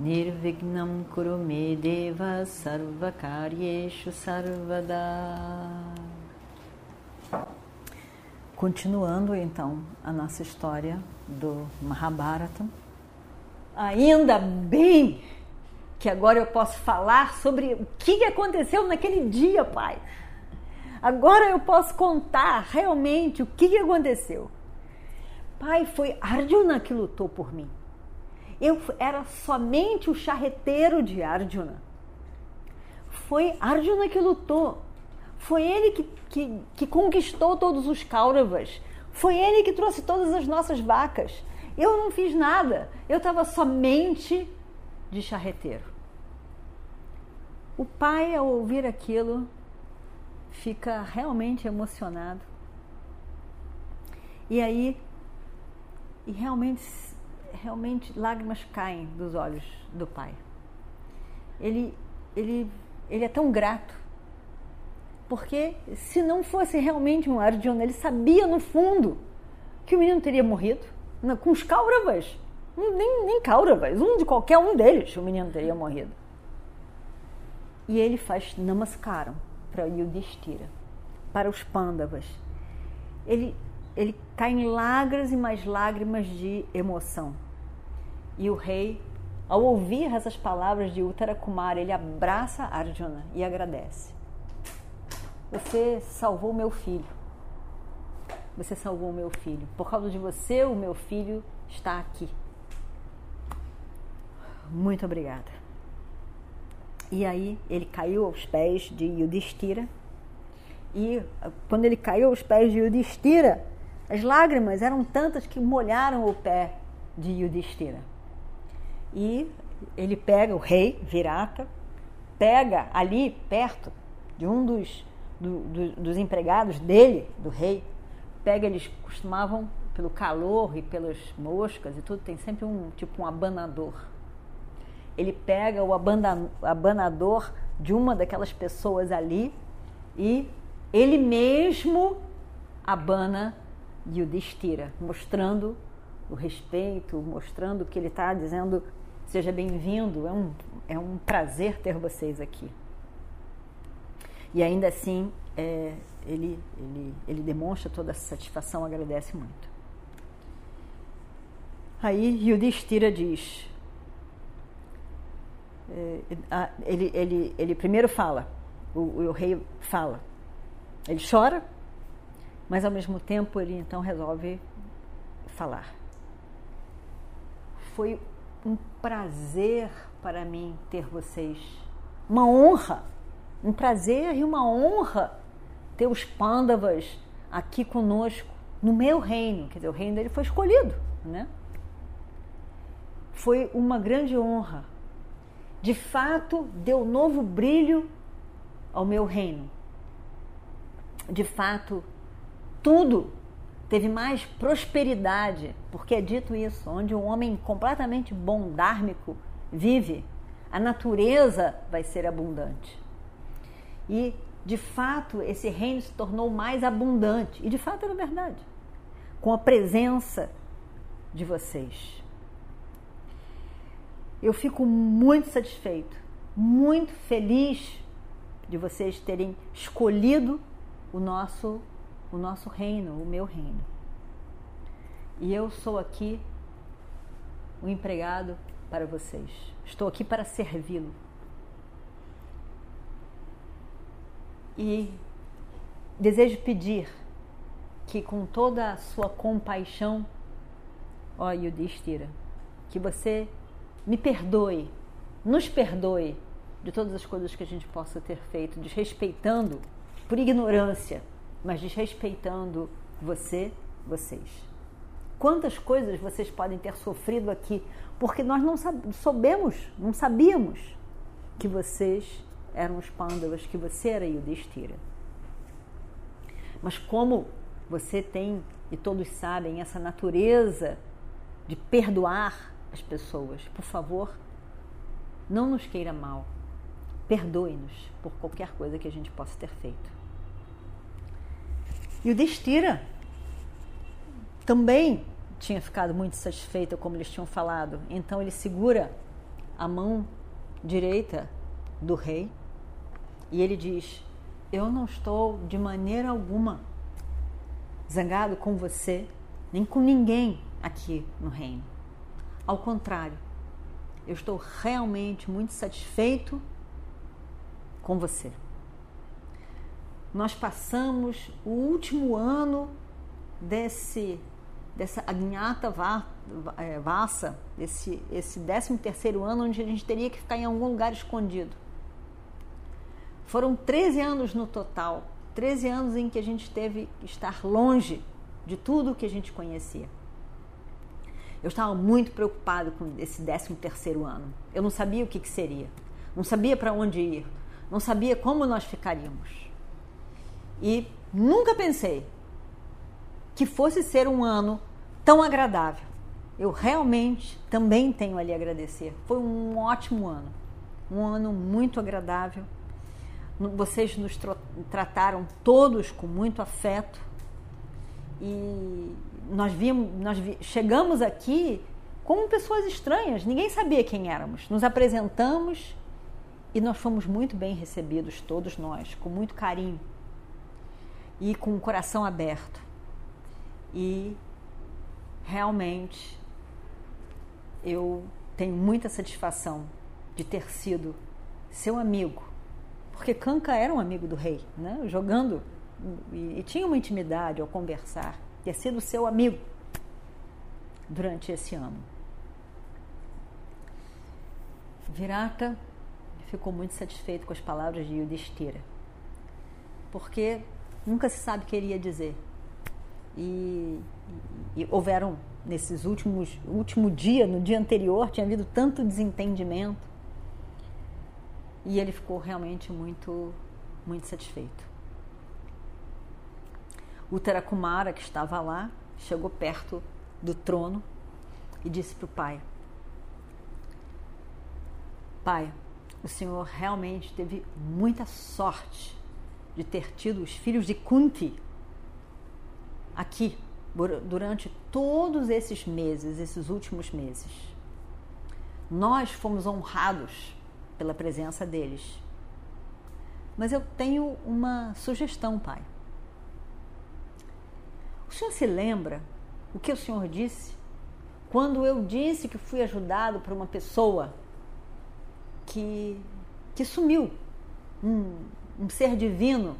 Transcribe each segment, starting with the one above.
Nirvignam Kurume Deva Sarvakaryeshu Sarvada. Continuando então a nossa história do Mahabharata. Ainda bem que agora eu posso falar sobre o que aconteceu naquele dia, pai. Agora eu posso contar realmente o que aconteceu. Pai, foi Arjuna que lutou por mim. Eu era somente o charreteiro de Arjuna. Foi Arjuna que lutou. Foi ele que, que, que conquistou todos os Kauravas. Foi ele que trouxe todas as nossas vacas. Eu não fiz nada. Eu estava somente de charreteiro. O pai, ao ouvir aquilo, fica realmente emocionado. E aí, e realmente realmente lágrimas caem dos olhos do pai. Ele, ele, ele é tão grato, porque se não fosse realmente um Arjuna, ele sabia no fundo que o menino teria morrido com os Kauravas. Nem, nem Kauravas, um de qualquer um deles o menino teria morrido. E ele faz namaskaram para Yudhishthira, para os Pandavas. Ele ele cai em lágrimas e mais lágrimas de emoção. E o rei, ao ouvir essas palavras de Uttara Kumara, ele abraça Arjuna e agradece. Você salvou meu filho. Você salvou meu filho. Por causa de você, o meu filho está aqui. Muito obrigada. E aí ele caiu aos pés de Yudhishthira. E quando ele caiu aos pés de Yudhishthira, as lágrimas eram tantas que molharam o pé de Yudhishthira. E ele pega o rei, Virata, pega ali perto de um dos, do, do, dos empregados dele, do rei, pega, eles costumavam, pelo calor e pelas moscas e tudo, tem sempre um tipo um abanador. Ele pega o abanador de uma daquelas pessoas ali e ele mesmo abana Yudhishthira, mostrando o respeito, mostrando que ele está dizendo seja bem-vindo, é um, é um prazer ter vocês aqui. E ainda assim, é, ele, ele, ele demonstra toda essa satisfação, agradece muito. Aí Yudhishthira diz, é, ele, ele, ele primeiro fala, o, o rei fala, ele chora, mas ao mesmo tempo ele então resolve falar. Foi um prazer para mim ter vocês, uma honra, um prazer e uma honra ter os pândavas aqui conosco no meu reino, quer dizer, o reino dele foi escolhido, né? Foi uma grande honra. De fato, deu novo brilho ao meu reino. De fato, tudo teve mais prosperidade, porque é dito isso, onde um homem completamente bom, dármico, vive, a natureza vai ser abundante. E, de fato, esse reino se tornou mais abundante. E, de fato, era verdade. Com a presença de vocês. Eu fico muito satisfeito, muito feliz de vocês terem escolhido o nosso o nosso reino, o meu reino. E eu sou aqui o um empregado para vocês. Estou aqui para servi-lo. E desejo pedir que com toda a sua compaixão, ó Yudhishthira, que você me perdoe, nos perdoe de todas as coisas que a gente possa ter feito, desrespeitando por ignorância mas desrespeitando você, vocês. Quantas coisas vocês podem ter sofrido aqui porque nós não soubemos, não sabíamos, que vocês eram os Pandavas, que você era Yudhishthira. Mas como você tem, e todos sabem, essa natureza de perdoar as pessoas, por favor, não nos queira mal. Perdoe-nos por qualquer coisa que a gente possa ter feito. E o Destira também tinha ficado muito satisfeito, como eles tinham falado. Então ele segura a mão direita do rei e ele diz: Eu não estou de maneira alguma zangado com você, nem com ninguém aqui no reino. Ao contrário, eu estou realmente muito satisfeito com você. Nós passamos o último ano desse dessa agnhata é, vassa, esse esse 13 terceiro ano onde a gente teria que ficar em algum lugar escondido. Foram 13 anos no total, 13 anos em que a gente teve que estar longe de tudo que a gente conhecia. Eu estava muito preocupado com esse 13 terceiro ano. Eu não sabia o que, que seria, não sabia para onde ir, não sabia como nós ficaríamos. E nunca pensei que fosse ser um ano tão agradável. Eu realmente também tenho a agradecer. Foi um ótimo ano, um ano muito agradável. Vocês nos trataram todos com muito afeto e nós vimos, nós chegamos aqui como pessoas estranhas, ninguém sabia quem éramos. Nos apresentamos e nós fomos muito bem recebidos, todos nós, com muito carinho e com o coração aberto. E realmente eu tenho muita satisfação de ter sido seu amigo, porque Kanka era um amigo do rei, né? jogando e, e tinha uma intimidade ao conversar, ter sido seu amigo durante esse ano. Virata ficou muito satisfeito com as palavras de Yudhishthira, porque nunca se sabe o que ele ia dizer. E, e, houveram nesses últimos último dia, no dia anterior, tinha havido tanto desentendimento. E ele ficou realmente muito muito satisfeito. O Terakumara, que estava lá, chegou perto do trono e disse para o pai: Pai, o senhor realmente teve muita sorte de ter tido os filhos de Kunti aqui durante todos esses meses, esses últimos meses. Nós fomos honrados pela presença deles. Mas eu tenho uma sugestão, pai. O senhor se lembra o que o senhor disse quando eu disse que fui ajudado por uma pessoa que, que sumiu, um, um ser divino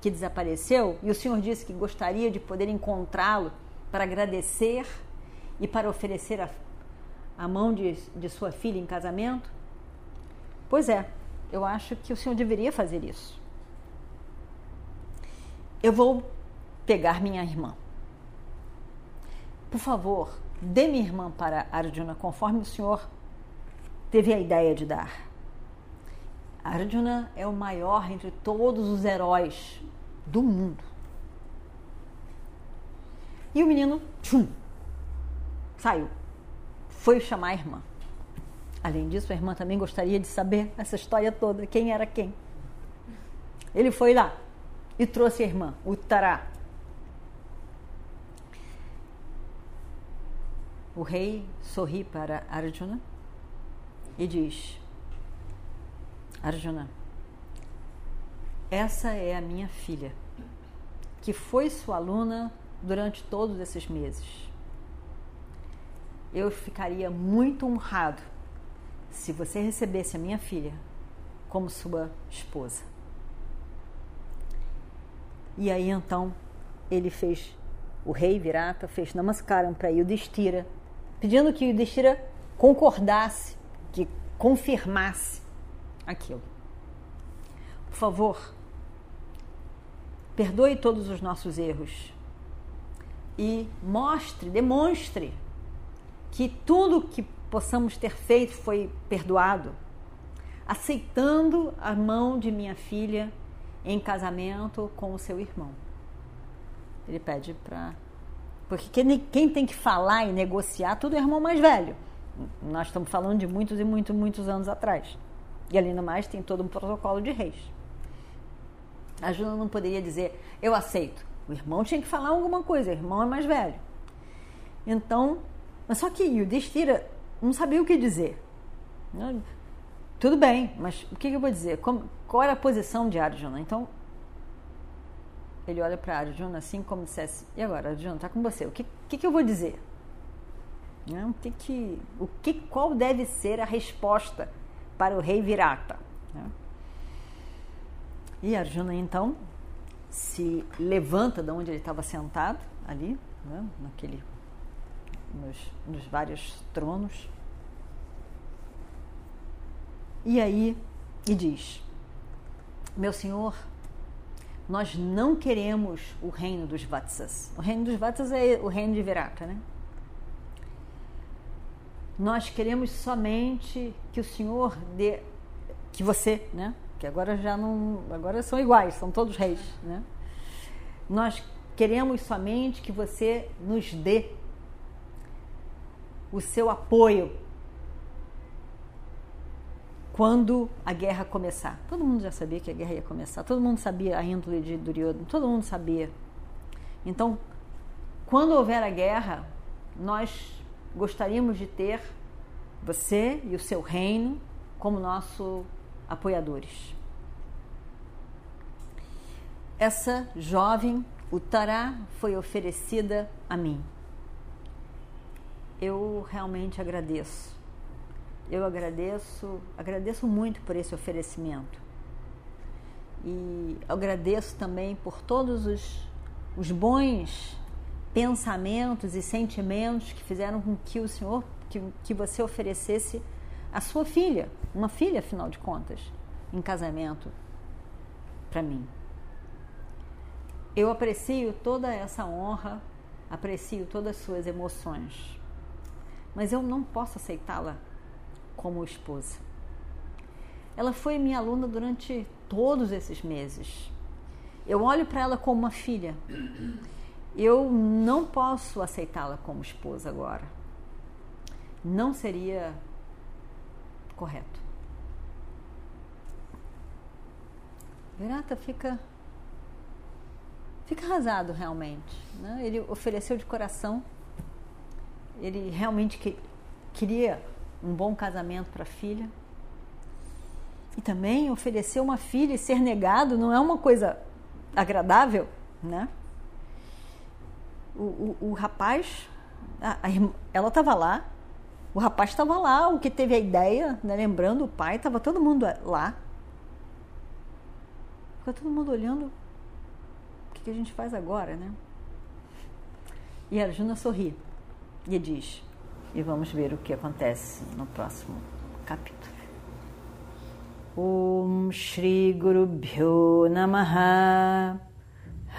que desapareceu, e o Senhor disse que gostaria de poder encontrá-lo para agradecer e para oferecer a, a mão de, de sua filha em casamento? Pois é, eu acho que o Senhor deveria fazer isso. Eu vou pegar minha irmã. Por favor, dê minha irmã para Arjuna conforme o Senhor teve a ideia de dar. Arjuna é o maior entre todos os heróis do mundo. E o menino, tchum, saiu. Foi chamar a irmã. Além disso, a irmã também gostaria de saber essa história toda, quem era quem. Ele foi lá e trouxe a irmã, o Tará. O rei sorri para Arjuna e diz: Arjuna, essa é a minha filha, que foi sua aluna durante todos esses meses. Eu ficaria muito honrado se você recebesse a minha filha como sua esposa. E aí então ele fez, o rei Virata fez namaskaram para Yudhishthira, pedindo que Yudhishthira concordasse, que confirmasse aquilo. Por favor, perdoe todos os nossos erros e mostre, demonstre que tudo que possamos ter feito foi perdoado. aceitando a mão de minha filha em casamento com o seu irmão. Ele pede para. Porque quem tem que falar e negociar tudo é o irmão mais velho. Nós estamos falando de muitos e muitos, muitos anos atrás. E além do mais, tem todo um protocolo de reis. A Juna não poderia dizer, eu aceito. O irmão tinha que falar alguma coisa, o irmão é mais velho. Então, mas só que Yudhishthira não sabia o que dizer. Tudo bem, mas o que eu vou dizer? Qual era a posição de Arjuna? Então, ele olha para Arjuna assim como dissesse, e agora, Arjuna, está com você, o que, que, que eu vou dizer? Não, que que, o que, qual deve ser a resposta para o rei Virata? E Arjuna, então, se levanta de onde ele estava sentado, ali, né, naquele, nos, nos vários tronos, e aí, e diz: Meu senhor, nós não queremos o reino dos Vatsas. O reino dos Vatsas é o reino de Virata, né? Nós queremos somente que o senhor dê, que você, né? Que agora já não, agora são iguais, são todos reis, né? Nós queremos somente que você nos dê o seu apoio quando a guerra começar. Todo mundo já sabia que a guerra ia começar, todo mundo sabia a índole de Duryodhana, todo mundo sabia. Então, quando houver a guerra, nós gostaríamos de ter você e o seu reino como nosso apoiadores. Essa jovem Uttara foi oferecida a mim. Eu realmente agradeço eu agradeço, agradeço muito por esse oferecimento. E agradeço também por todos os, os bons pensamentos e sentimentos que fizeram com que o Senhor, que, que você oferecesse a sua filha, uma filha, afinal de contas, em casamento para mim. Eu aprecio toda essa honra, aprecio todas as suas emoções, mas eu não posso aceitá-la como esposa. Ela foi minha aluna durante todos esses meses. Eu olho para ela como uma filha. Eu não posso aceitá-la como esposa agora. Não seria correto. Virata fica fica arrasado realmente. Né? Ele ofereceu de coração. Ele realmente que, queria um bom casamento para a filha. E também oferecer uma filha e ser negado não é uma coisa agradável, né? O, o, rapaz, a, a, ela estava lá, o rapaz estava lá, o que teve a ideia, né? lembrando o pai, estava todo mundo lá. Fica todo mundo olhando o que, que a gente faz agora, né? E a Arjuna sorri e diz: e vamos ver o que acontece no próximo capítulo. Om Shri Guru Bhyo Namaha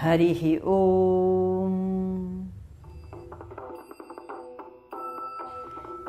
Harihi Om